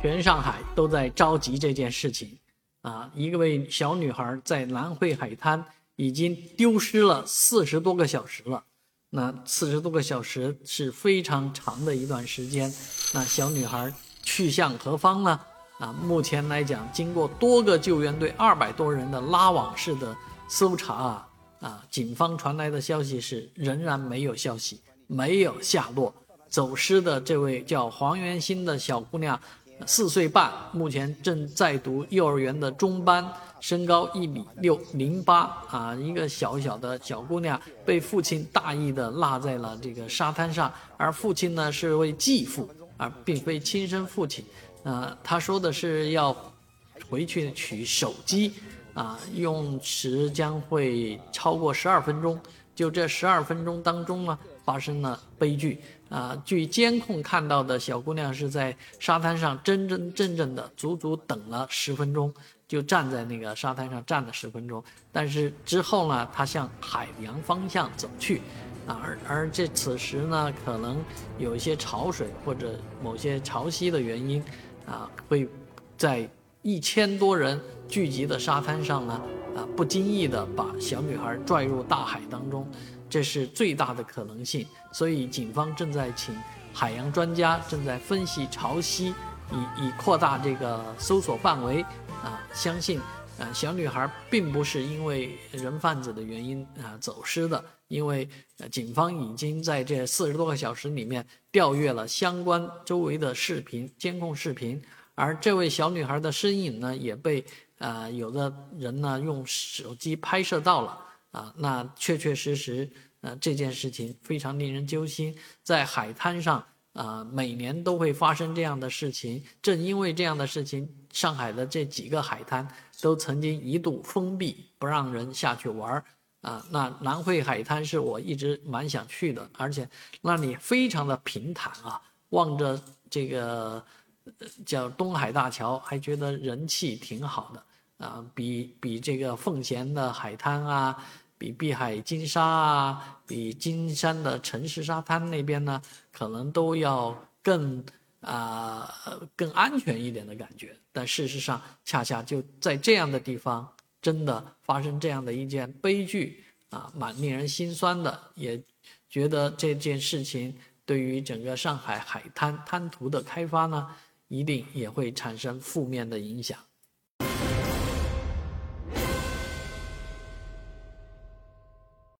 全上海都在着急这件事情，啊，一位小女孩在南汇海滩已经丢失了四十多个小时了，那四十多个小时是非常长的一段时间，那小女孩去向何方呢？啊，目前来讲，经过多个救援队二百多人的拉网式的搜查啊，啊，警方传来的消息是仍然没有消息，没有下落，走失的这位叫黄元欣的小姑娘。四岁半，目前正在读幼儿园的中班，身高一米六零八啊，一个小小的小姑娘被父亲大意的落在了这个沙滩上，而父亲呢是位继父，而并非亲生父亲。呃，他说的是要回去取手机，啊，用时将会超过十二分钟。就这十二分钟当中呢，发生了悲剧。啊，据监控看到的小姑娘是在沙滩上真真正正的足足等了十分钟，就站在那个沙滩上站了十分钟。但是之后呢，她向海洋方向走去，啊，而 而这此时呢，可能有一些潮水或者某些潮汐的原因，啊，会在一千多人聚集的沙滩上呢，啊，不经意的把小女孩拽入大海当中。这是最大的可能性，所以警方正在请海洋专家正在分析潮汐，以以扩大这个搜索范围。啊，相信啊小女孩并不是因为人贩子的原因啊走失的，因为警方已经在这四十多个小时里面调阅了相关周围的视频监控视频，而这位小女孩的身影呢也被啊有的人呢用手机拍摄到了。啊，那确确实实，呃，这件事情非常令人揪心。在海滩上，啊，每年都会发生这样的事情。正因为这样的事情，上海的这几个海滩都曾经一度封闭，不让人下去玩儿。啊，那南汇海滩是我一直蛮想去的，而且那里非常的平坦啊，望着这个叫东海大桥，还觉得人气挺好的。啊，比比这个奉贤的海滩啊，比碧海金沙啊，比金山的城市沙滩那边呢，可能都要更啊更安全一点的感觉。但事实上，恰恰就在这样的地方，真的发生这样的一件悲剧啊，蛮令人心酸的。也觉得这件事情对于整个上海海滩滩涂的开发呢，一定也会产生负面的影响。